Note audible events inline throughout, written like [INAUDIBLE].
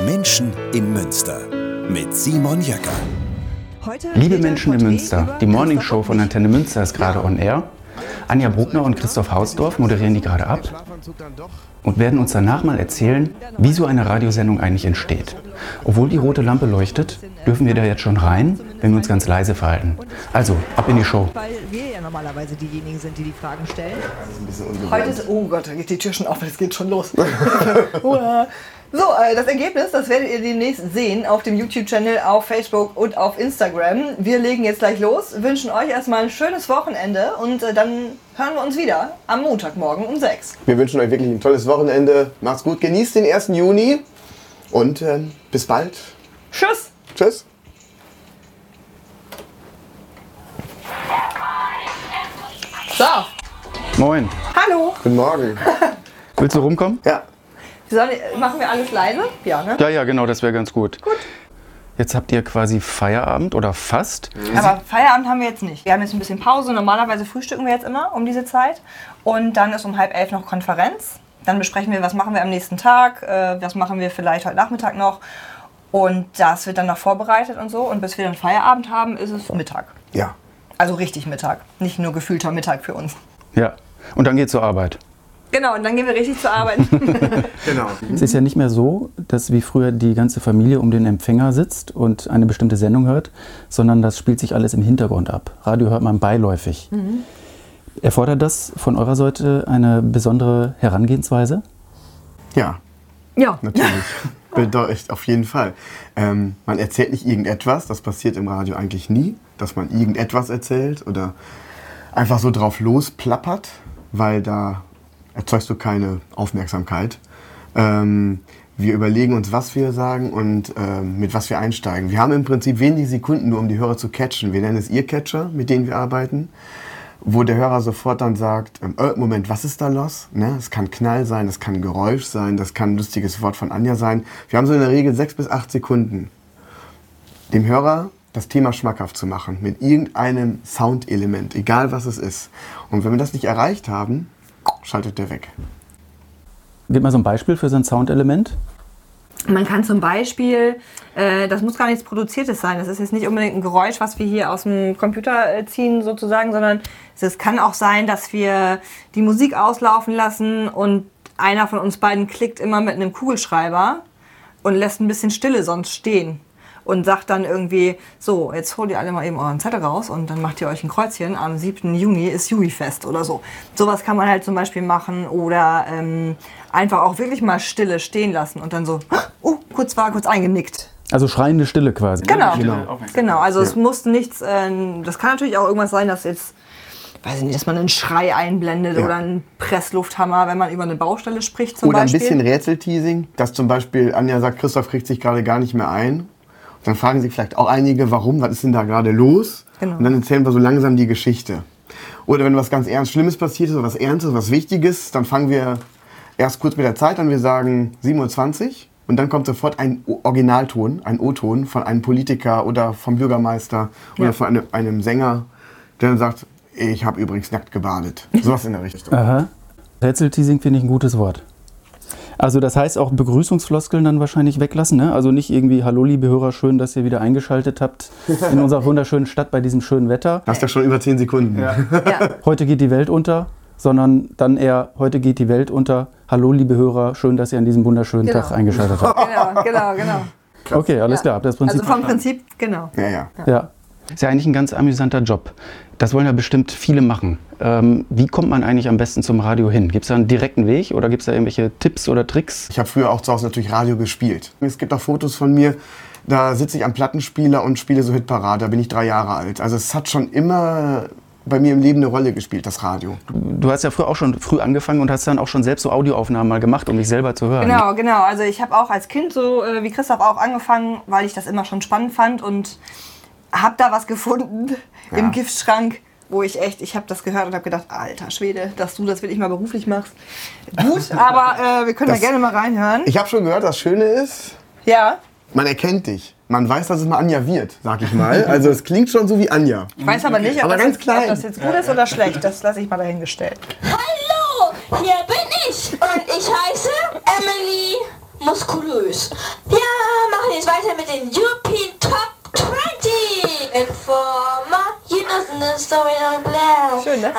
Menschen in Münster mit Simon Jäcker. Liebe Menschen in Münster, die Morning Show von Antenne Münster ist gerade on air. Anja Bruckner und Christoph Hausdorf moderieren die gerade ab und werden uns danach mal erzählen, wie so eine Radiosendung eigentlich entsteht. Obwohl die rote Lampe leuchtet, dürfen wir da jetzt schon rein, wenn wir uns ganz leise verhalten. Also, ab in die Show. Weil wir ja normalerweise diejenigen sind, die die Fragen stellen. Heute Heute ist, oh Gott, da geht die Tür schon auf, es geht schon los. [LAUGHS] So, äh, das Ergebnis, das werdet ihr demnächst sehen auf dem YouTube-Channel, auf Facebook und auf Instagram. Wir legen jetzt gleich los, wünschen euch erstmal ein schönes Wochenende und äh, dann hören wir uns wieder am Montagmorgen um 6. Wir wünschen euch wirklich ein tolles Wochenende. Macht's gut, genießt den 1. Juni und ähm, bis bald. Tschüss! Tschüss. So, Moin. hallo! Guten Morgen. [LAUGHS] Willst du rumkommen? Ja, Sollen, machen wir alles leise? Ja, ne? Ja, ja, genau, das wäre ganz gut. Gut. Jetzt habt ihr quasi Feierabend oder fast. Aber Feierabend haben wir jetzt nicht. Wir haben jetzt ein bisschen Pause. Normalerweise frühstücken wir jetzt immer um diese Zeit. Und dann ist um halb elf noch Konferenz. Dann besprechen wir, was machen wir am nächsten Tag, äh, was machen wir vielleicht heute Nachmittag noch. Und das wird dann noch vorbereitet und so. Und bis wir dann Feierabend haben, ist es Mittag. ja. Also richtig Mittag. Nicht nur gefühlter Mittag für uns. Ja. Und dann geht's zur Arbeit. Genau, und dann gehen wir richtig zur Arbeit. [LAUGHS] Genau. Es ist ja nicht mehr so, dass wie früher die ganze Familie um den Empfänger sitzt und eine bestimmte Sendung hört, sondern das spielt sich alles im Hintergrund ab. Radio hört man beiläufig. Erfordert das von eurer Seite eine besondere Herangehensweise? Ja, ja. natürlich. [LAUGHS] Bedeutet auf jeden Fall. Ähm, man erzählt nicht irgendetwas, das passiert im Radio eigentlich nie, dass man irgendetwas erzählt oder einfach so drauf losplappert, weil da erzeugst du keine Aufmerksamkeit. Ähm, wir überlegen uns, was wir sagen und ähm, mit was wir einsteigen. Wir haben im Prinzip wenige Sekunden nur, um die Hörer zu catchen. Wir nennen es Ear-Catcher, mit denen wir arbeiten wo der Hörer sofort dann sagt, ähm, äh, Moment, was ist da los? Ne? Es kann Knall sein, es kann Geräusch sein, das kann ein lustiges Wort von Anja sein. Wir haben so in der Regel sechs bis acht Sekunden, dem Hörer das Thema schmackhaft zu machen mit irgendeinem Soundelement, egal was es ist. Und wenn wir das nicht erreicht haben, schaltet der weg. Gib mal so ein Beispiel für so ein Soundelement. Man kann zum Beispiel, äh, das muss gar nichts Produziertes sein, das ist jetzt nicht unbedingt ein Geräusch, was wir hier aus dem Computer äh, ziehen sozusagen, sondern es kann auch sein, dass wir die Musik auslaufen lassen und einer von uns beiden klickt immer mit einem Kugelschreiber und lässt ein bisschen Stille sonst stehen und sagt dann irgendwie, so, jetzt holt ihr alle mal eben euren Zettel raus und dann macht ihr euch ein Kreuzchen, am 7. Juni ist Juli-Fest oder so. Sowas kann man halt zum Beispiel machen oder ähm, einfach auch wirklich mal Stille stehen lassen und dann so, oh, [GASPS] kurz war, kurz eingenickt. Also schreiende Stille quasi. Genau, Genau. genau. Also es muss nichts, äh, das kann natürlich auch irgendwas sein, dass jetzt, weiß ich nicht, dass man einen Schrei einblendet Ja. oder einen Presslufthammer, wenn man über eine Baustelle spricht zum Oder ein Beispiel. bisschen Rätselteasing, dass zum Beispiel Anja sagt, Christoph kriegt sich gerade gar nicht mehr ein. Dann fragen sich vielleicht auch einige, warum, was ist denn da gerade los? Genau. Und dann erzählen wir so langsam die Geschichte. Oder wenn was ganz ernst Schlimmes passiert ist oder was Ernstes, was Wichtiges, dann fangen wir erst kurz mit der Zeit an. Wir sagen 7.20 Uhr und dann kommt sofort ein Originalton, ein O-Ton von einem Politiker oder vom Bürgermeister oder Ja. von einem, einem Sänger, der dann sagt, ich habe übrigens nackt gebadet. Sowas in der Richtung. Aha. Rätselteasing finde ich ein gutes Wort. Also das heißt auch Begrüßungsfloskeln dann wahrscheinlich weglassen, ne? Also nicht irgendwie Hallo liebe Hörer, schön, dass ihr wieder eingeschaltet habt in unserer [LAUGHS] wunderschönen Stadt bei diesem schönen Wetter. Hast ja schon über 10 Sekunden. [LAUGHS] ja. Heute geht die Welt unter, sondern dann eher heute geht die Welt unter. Hallo liebe Hörer, schön, dass ihr an diesem wunderschönen Genau. Tag eingeschaltet habt. [LAUGHS] genau, genau, genau. Okay, alles klar, habt ihr das Prinzip Also vom? Prinzip, genau. Ja, ja. Ja. Ist ja eigentlich ein ganz amüsanter Job. Das wollen ja bestimmt viele machen. Ähm, wie kommt man eigentlich am besten zum Radio hin? Gibt es da einen direkten Weg oder gibt es da irgendwelche Tipps oder Tricks? Ich habe früher auch zu Hause natürlich Radio gespielt. Es gibt auch Fotos von mir, da sitze ich am Plattenspieler und spiele so Hitparade. Da bin ich drei Jahre alt. Also es hat schon immer bei mir im Leben eine Rolle gespielt, das Radio. Du hast ja früher auch schon früh angefangen und hast dann auch schon selbst so Audioaufnahmen mal gemacht, um dich selber zu hören. Genau, genau. Also ich habe auch als Kind so äh, wie Christoph auch angefangen, weil ich das immer schon spannend fand und habe da was gefunden Ja. im Giftschrank, wo ich echt, ich habe das gehört und habe gedacht, alter Schwede, dass du das wirklich mal beruflich machst. Gut, [LAUGHS] aber äh, wir können Das- da gerne mal reinhören. Ich habe schon gehört, das Schöne ist, Ja, man erkennt dich. Man weiß, dass es mal Anja wird, sag ich mal. [LAUGHS] Also es klingt schon so wie Anja. ich weiß aber nicht, ob, Aber das, ganz jetzt, klein. ob das jetzt gut ist oder schlecht. Das lasse ich mal dahingestellt. Hallo, hier bin ich und ich heiße Emily Muskulös. Ja, machen jetzt weiter mit den European Top 20. Informer, you Schön, ne?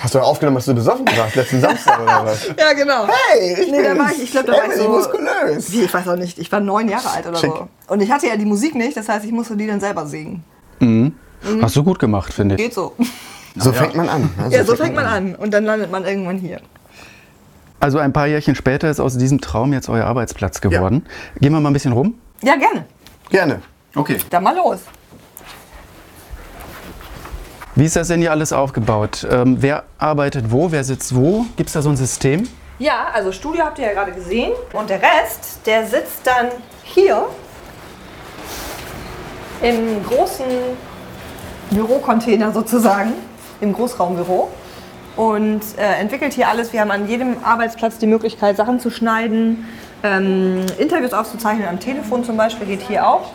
Hast du aufgenommen, hast du besoffen warst letzten Samstag oder was? [LAUGHS] Ja, genau. Hey, ich Nee, da war ich, ich glaube, da war ich so. muskulös. Wie, ich weiß auch nicht. Ich war neun Jahre alt oder Schick. so. Und ich hatte ja die Musik nicht, das heißt, ich musste die dann selber singen. Hast du gut gemacht, finde ich. Geht so. So fängt man an. ne? Ja, so fängt man an. Und dann landet man irgendwann hier. Also ein paar Jährchen später ist aus diesem Traum jetzt euer Arbeitsplatz geworden. Gehen wir mal ein bisschen rum. Ja, gerne. Gerne. Okay. Dann mal los. Wie ist das denn hier alles aufgebaut? Ähm, wer arbeitet wo? Wer sitzt wo? Gibt es da so ein System? Ja, also Studio habt ihr ja gerade gesehen. Und der Rest, der sitzt dann hier im großen Bürocontainer sozusagen, im Großraumbüro. Und äh, entwickelt hier alles. Wir haben an jedem Arbeitsplatz die Möglichkeit, Sachen zu schneiden, ähm, Interviews aufzuzeichnen, am Telefon zum Beispiel, geht hier auch.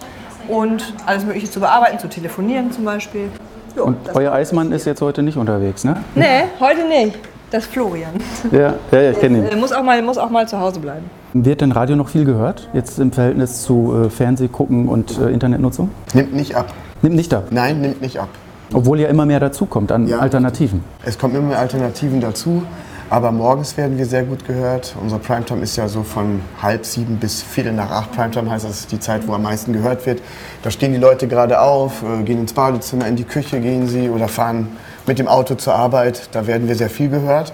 Und alles Mögliche zu bearbeiten, zu telefonieren zum Beispiel. Jo, Und euer Eismann ist jetzt heute nicht unterwegs, ne? Nee, heute nicht. Das ist Florian. Ja, ja, ja ich kenne ihn. Äh, muss, auch mal, muss auch mal zu Hause bleiben. Wird denn Radio noch viel gehört? Jetzt im Verhältnis zu äh, Fernsehgucken und äh, Internetnutzung? Nimmt nicht ab. Nimmt nicht ab. Nein, nimmt nicht ab. Obwohl ja immer mehr dazukommt an Ja. Alternativen. Es kommen immer mehr Alternativen dazu, aber morgens werden wir sehr gut gehört. Unser Primetime ist ja so von halb sieben bis viertel nach acht. Primetime heißt, das ist die Zeit, wo am meisten gehört wird. Da stehen die Leute gerade auf, äh, gehen ins Badezimmer, in die Küche gehen sie oder fahren mit dem Auto zur Arbeit. Da werden wir sehr viel gehört.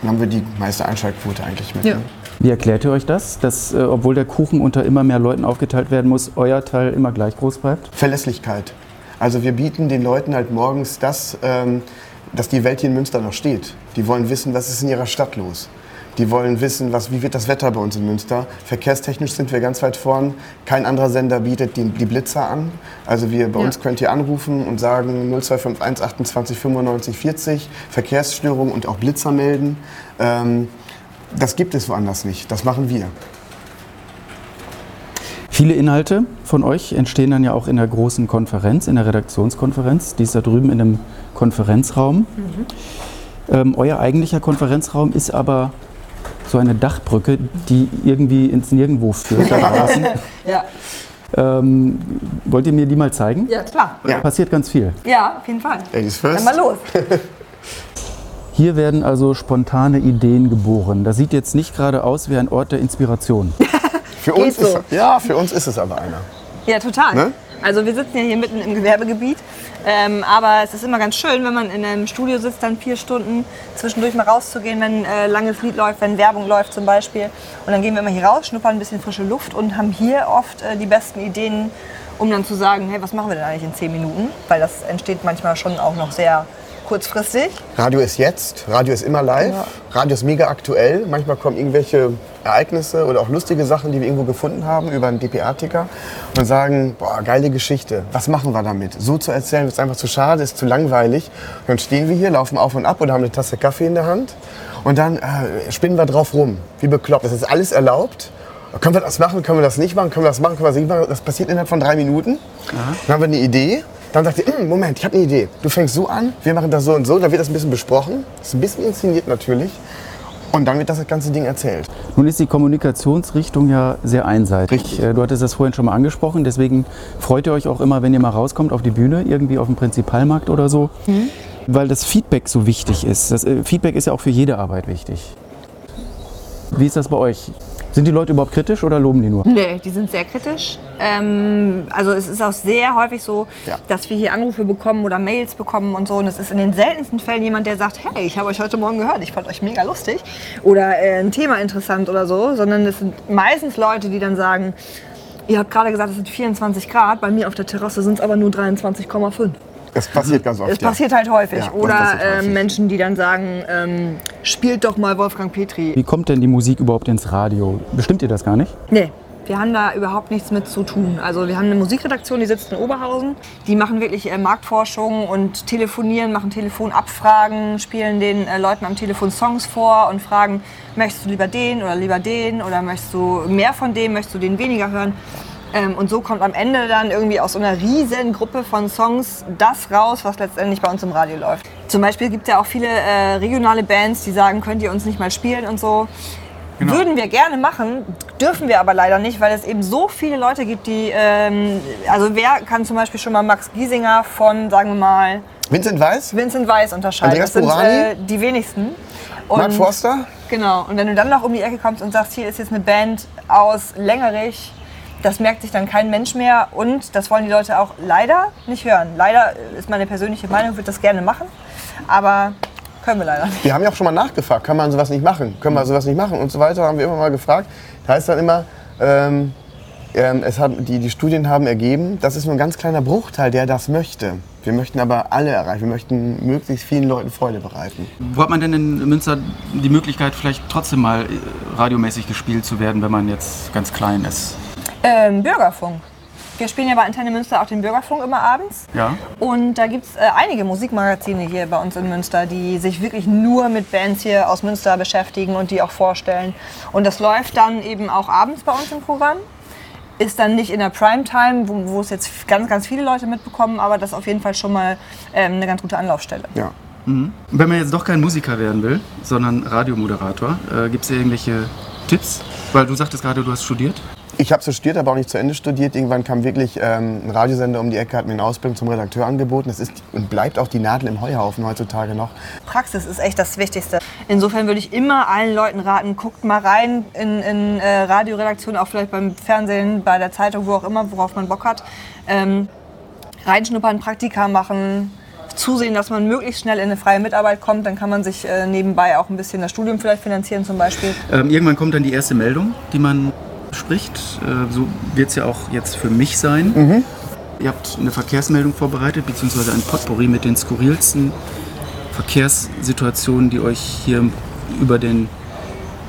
Dann haben wir die meiste Einschaltquote eigentlich mit. Ja. ne? Wie erklärt ihr euch das, dass äh, obwohl der Kuchen unter immer mehr Leuten aufgeteilt werden muss, euer Teil immer gleich groß bleibt? Verlässlichkeit. Also wir bieten den Leuten halt morgens das, ähm, dass die Welt hier in Münster noch steht. Die wollen wissen, was ist in ihrer Stadt los. Die wollen wissen, was, wie wird das Wetter bei uns in Münster. Verkehrstechnisch sind wir ganz weit vorn. Kein anderer Sender bietet die, die Blitzer an. Also wir, bei Ja. uns könnt ihr anrufen und sagen 0251 28 95 40, Verkehrsstörungen und auch Blitzer melden. Ähm, das gibt es woanders nicht. Das machen wir. Viele Inhalte von euch entstehen dann ja auch in der großen Konferenz, in der Redaktionskonferenz. Die ist da drüben in einem Konferenzraum. Ähm, euer eigentlicher Konferenzraum ist aber so eine Dachbrücke, die irgendwie ins Nirgendwo führt. [LAUGHS] Ja. ähm, wollt ihr mir die mal zeigen? ja, klar. Da passiert ganz viel. Ja, auf jeden Fall. Ladies Dann first. mal los. [LAUGHS] Hier werden also spontane Ideen geboren. Das sieht jetzt nicht gerade aus wie ein Ort der Inspiration. [LAUGHS] Für uns, so. ist, ja, für uns ist es aber einer. Ja, total. Ne? Also wir sitzen ja hier mitten im Gewerbegebiet. Ähm, aber es ist immer ganz schön, wenn man in einem Studio sitzt, dann vier Stunden zwischendurch mal rauszugehen, wenn äh, langes Lied läuft, wenn Werbung läuft zum Beispiel. Und dann gehen wir immer hier raus, schnuppern ein bisschen frische Luft und haben hier oft äh, die besten Ideen, um dann zu sagen, hey, was machen wir denn eigentlich in zehn Minuten? Weil das entsteht manchmal schon auch noch sehr kurzfristig. Radio ist jetzt, Radio ist immer live, Radio ist mega aktuell. Manchmal kommen irgendwelche Ereignisse oder auch lustige Sachen, die wir irgendwo gefunden haben über einen DPA-Ticker und sagen, boah, geile Geschichte, was machen wir damit? So zu erzählen ist einfach zu schade, ist zu langweilig. Und dann stehen wir hier, laufen auf und ab oder haben eine Tasse Kaffee in der Hand und dann äh, spinnen wir drauf rum, wie bekloppt. Das ist alles erlaubt. Können wir das machen, können wir das nicht machen, können wir das machen, können wir das nicht machen. Das passiert innerhalb von drei Minuten. Dann haben wir eine Idee. Dann sagt ihr, "Mm, Moment, ich habe eine Idee. Du fängst so an, wir machen das so und so. Dann wird das ein bisschen besprochen. Das ist ein bisschen inszeniert natürlich. Und dann wird das ganze Ding erzählt. Nun ist die Kommunikationsrichtung ja sehr einseitig. Richtig. Äh, Du hattest das vorhin schon mal angesprochen, deswegen freut ihr euch auch immer, wenn ihr mal rauskommt auf die Bühne, irgendwie auf dem Prinzipalmarkt oder so, weil das Feedback so wichtig ist. Das äh, Feedback ist ja auch für jede Arbeit wichtig. Wie ist das bei euch? Sind die Leute überhaupt kritisch oder loben die nur? Nee, die sind sehr kritisch. Ähm, also es ist auch sehr häufig so, Ja. dass wir hier Anrufe bekommen oder Mails bekommen und so. Und es ist in den seltensten Fällen jemand, der sagt, hey, ich habe euch heute Morgen gehört, ich fand euch mega lustig oder äh, ein Thema interessant oder so. Sondern es sind meistens Leute, die dann sagen, ihr habt gerade gesagt, es sind 24 Grad, bei mir auf der Terrasse sind es aber nur 23,5. Das passiert ganz oft. Es ja. passiert halt häufig. Ja, oder häufig. Menschen, die dann sagen, ähm, spielt doch mal Wolfgang Petri. Wie kommt denn die Musik überhaupt ins Radio? Bestimmt ihr das gar nicht? Nee, wir haben da überhaupt nichts mit zu tun. Also wir haben eine Musikredaktion, die sitzt in Oberhausen. Die machen wirklich äh, Marktforschung und telefonieren, machen Telefonabfragen, spielen den äh, Leuten am Telefon Songs vor und fragen, möchtest du lieber den oder lieber den oder möchtest du mehr von dem, möchtest du den weniger hören? Ähm, und so kommt am Ende dann irgendwie aus so einer riesen Gruppe von Songs das raus, was letztendlich bei uns im Radio läuft. Zum Beispiel gibt es ja auch viele äh, regionale Bands, die sagen, könnt ihr uns nicht mal spielen und so. Würden wir gerne machen, Dürfen wir aber leider nicht, weil es eben so viele Leute gibt, die. Ähm, also, wer kann zum Beispiel schon mal Max Giesinger von, sagen wir mal, Vincent Weiss? Vincent Weiss unterscheiden? Andreas das sind äh, die wenigsten. Und, Mark Forster? Genau. Und wenn du dann noch um die Ecke kommst und sagst, hier ist jetzt eine Band aus Längerich, das merkt sich dann kein Mensch mehr. Und das wollen die Leute auch leider nicht hören. Leider ist meine persönliche Meinung, würde das gerne machen. Aber können wir leider nicht. Wir haben ja auch schon mal nachgefragt, kann man sowas nicht machen? Können wir sowas nicht machen? Und so weiter haben wir immer mal gefragt. Da heißt dann immer, ähm, ähm, es hat, die, die Studien haben ergeben, das ist nur ein ganz kleiner Bruchteil, der das möchte. Wir möchten aber alle erreichen. Wir möchten möglichst vielen Leuten Freude bereiten. Wo hat man denn in Münster die Möglichkeit, vielleicht trotzdem mal äh, radiomäßig gespielt zu werden, wenn man jetzt ganz klein ist? Ähm, Bürgerfunk. Wir spielen ja bei Antenne Münster auch den Bürgerfunk immer abends. Ja. Und da gibt es äh, einige Musikmagazine hier bei uns in Münster, die sich wirklich nur mit Bands hier aus Münster beschäftigen und die auch vorstellen. Und das läuft dann eben auch abends bei uns im Programm. Ist dann nicht in der Primetime, wo, wo es jetzt ganz, ganz viele Leute mitbekommen, aber das ist auf jeden Fall schon mal ähm, eine ganz gute Anlaufstelle. Ja. Wenn man jetzt doch kein Musiker werden will, sondern Radiomoderator, äh, gibt es irgendwelche Tipps? Weil du sagtest gerade, du hast studiert. Ich habe studiert, aber auch nicht zu Ende studiert. Irgendwann kam wirklich ähm, ein Radiosender um die Ecke, hat mir eine Ausbildung zum Redakteur angeboten. Das ist und bleibt auch die Nadel im Heuhaufen heutzutage noch. Praxis ist echt das Wichtigste. Insofern würde ich immer allen Leuten raten, guckt mal rein in, in äh, Radioredaktionen, auch vielleicht beim Fernsehen, bei der Zeitung, wo auch immer, worauf man Bock hat. Ähm, reinschnuppern, Praktika machen, zusehen, dass man möglichst schnell in eine freie Mitarbeit kommt. Dann kann man sich äh, nebenbei auch ein bisschen das Studium vielleicht finanzieren zum Beispiel. Ähm, irgendwann kommt dann die erste Meldung, die man spricht. Äh, so wird es ja auch jetzt für mich sein. Ihr habt eine Verkehrsmeldung vorbereitet, beziehungsweise ein Potpourri mit den skurrilsten Verkehrssituationen, die euch hier über den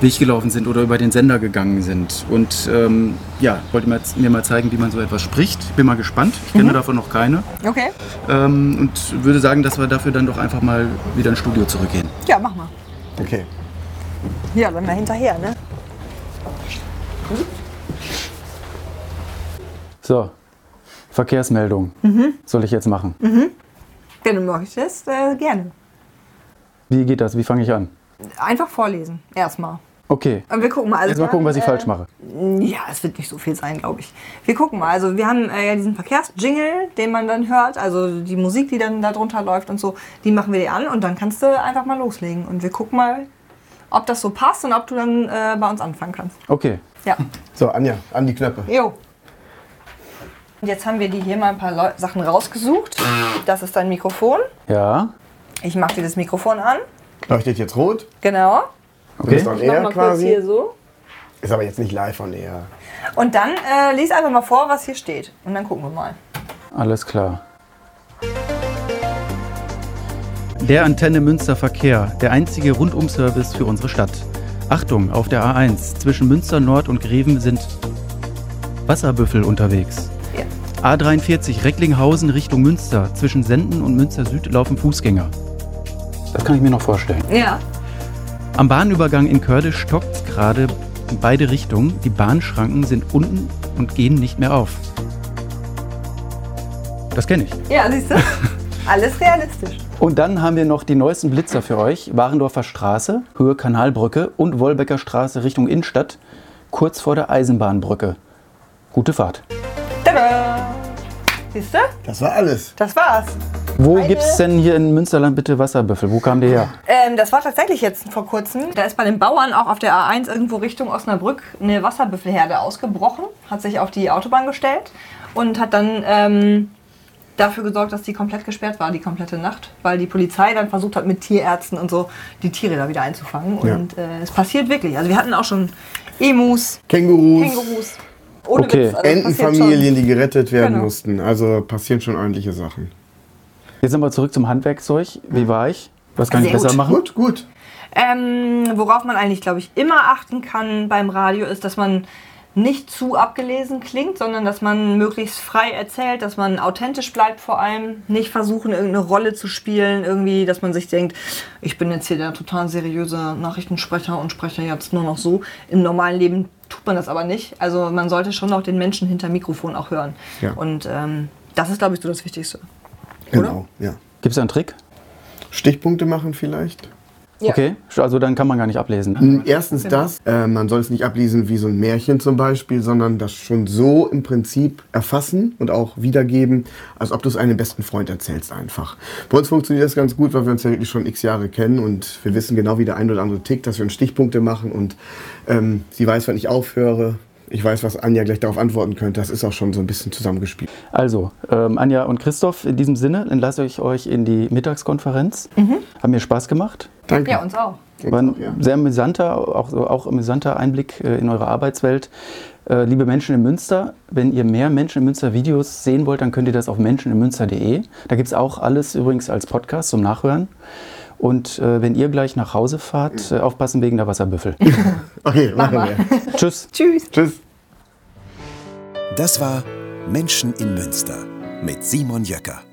Weg gelaufen sind oder über den Sender gegangen sind. Und ähm, ja, wollte mir, mir mal zeigen, wie man so etwas spricht. Bin mal gespannt. Ich kenne davon noch keine. Okay. Ähm, und würde sagen, dass wir dafür dann doch einfach mal wieder ins Studio zurückgehen. Ja, mach mal. Okay. Ja, dann mal hinterher, ne? So, Verkehrsmeldung. Soll ich jetzt machen? Wenn du möchtest, äh, gerne. Wie geht das? Wie fange ich an? Einfach vorlesen, erstmal. Okay. Und wir gucken mal. Also Jetzt mal wir gucken, was ich äh, falsch mache. Ja, es wird nicht so viel sein, glaube ich. Wir gucken mal. Also wir haben äh, ja diesen Verkehrsjingle, den man dann hört, also die Musik, die dann da drunter läuft und so, die machen wir dir an und dann kannst du einfach mal loslegen. Und wir gucken mal, ob das so passt und ob du dann äh, bei uns anfangen kannst. Okay. Ja. So, Anja, an die Knöpfe. Jo. Und jetzt haben wir dir hier mal ein paar Leu Sachen rausgesucht. Das ist dein Mikrofon. Ja. Ich mache dir das Mikrofon an. Leuchtet jetzt rot. Genau. Du Okay. bist on air quasi. hier so. Ist aber jetzt nicht live on air. Und dann äh, lies einfach mal vor, was hier steht. Und dann gucken wir mal. Alles klar. Der Antenne Münster Verkehr, der einzige Rundumservice für unsere Stadt. Achtung, auf der A1 zwischen Münster Nord und Greven sind Wasserbüffel unterwegs. Ja. A43 Recklinghausen Richtung Münster. Zwischen Senden und Münster Süd laufen Fußgänger. Das kann ich mir noch vorstellen. Ja. Am Bahnübergang in Kördisch stockt gerade in beide Richtungen. Die Bahnschranken sind unten und gehen nicht mehr auf. Das kenne ich. Ja, siehst du? [LAUGHS] Alles realistisch. Und dann haben wir noch die neuesten Blitzer für euch. Warendorfer Straße, Höhe Kanalbrücke und Wolbecker Straße Richtung Innenstadt, kurz vor der Eisenbahnbrücke. Gute Fahrt. Tada! Siehst du? Das war alles. Das war's. Wo Eine- gibt's denn hier in Münsterland bitte Wasserbüffel? Wo kam der her? Ähm, das war tatsächlich jetzt vor kurzem. Da ist bei den Bauern auch auf der A1 irgendwo Richtung Osnabrück eine Wasserbüffelherde ausgebrochen, hat sich auf die Autobahn gestellt und hat dann ähm, dafür gesorgt, dass die komplett gesperrt war, die komplette Nacht, weil die Polizei dann versucht hat, mit Tierärzten und so die Tiere da wieder einzufangen. Ja. Und äh, es passiert wirklich. Also wir hatten auch schon Emus, Kängurus, Kängurus. Ohne Okay. Witz, also Entenfamilien, die gerettet werden Genau. mussten. Also passieren schon ordentliche Sachen. Jetzt sind wir zurück zum Handwerkszeug. Wie war ich? Was kann ich Sehr besser gut. machen? Gut, gut. Ähm, worauf man eigentlich, glaube ich, immer achten kann beim Radio, ist, dass man nicht zu abgelesen klingt, sondern dass man möglichst frei erzählt, dass man authentisch bleibt vor allem, nicht versuchen, irgendeine Rolle zu spielen, irgendwie, dass man sich denkt, ich bin jetzt hier der total seriöse Nachrichtensprecher und spreche jetzt nur noch so. Im normalen Leben tut man das aber nicht. Also man sollte schon auch den Menschen hinter Mikrofon auch hören. Ja. Und ähm, das ist, glaube ich, so das Wichtigste. Genau, ja. Gibt es einen Trick? Stichpunkte machen vielleicht. Ja. Okay, also dann kann man gar nicht ablesen. Ne? Erstens das, äh, man soll es nicht ablesen wie so ein Märchen zum Beispiel, sondern das schon so im Prinzip erfassen und auch wiedergeben, als ob du es einem besten Freund erzählst einfach. Bei uns funktioniert das ganz gut, weil wir uns ja wirklich schon x Jahre kennen und wir wissen genau, wie der ein oder andere tickt, dass wir uns Stichpunkte machen und ähm, sie weiß, wann ich aufhöre. Ich weiß, was Anja gleich darauf antworten könnte. Das ist auch schon so ein bisschen zusammengespielt. Also, ähm, Anja und Christoph, in diesem Sinne entlasse ich euch in die Mittagskonferenz. Haben mir Spaß gemacht. Danke. Ja, uns auch. War ein sehr amüsanter, auch, auch amüsanter Einblick äh, in eure Arbeitswelt. Äh, liebe Menschen in Münster, wenn ihr mehr Menschen in Münster Videos sehen wollt, dann könnt ihr das auf menscheninmünster.de. Da gibt es auch alles übrigens als Podcast zum Nachhören. Und äh, wenn ihr gleich nach Hause fahrt, aufpassen wegen der Wasserbüffel. [LAUGHS] Okay, machen wir. [LAUGHS] Tschüss. Tschüss. Tschüss. Das war Menschen in Münster mit Simon Jöcker.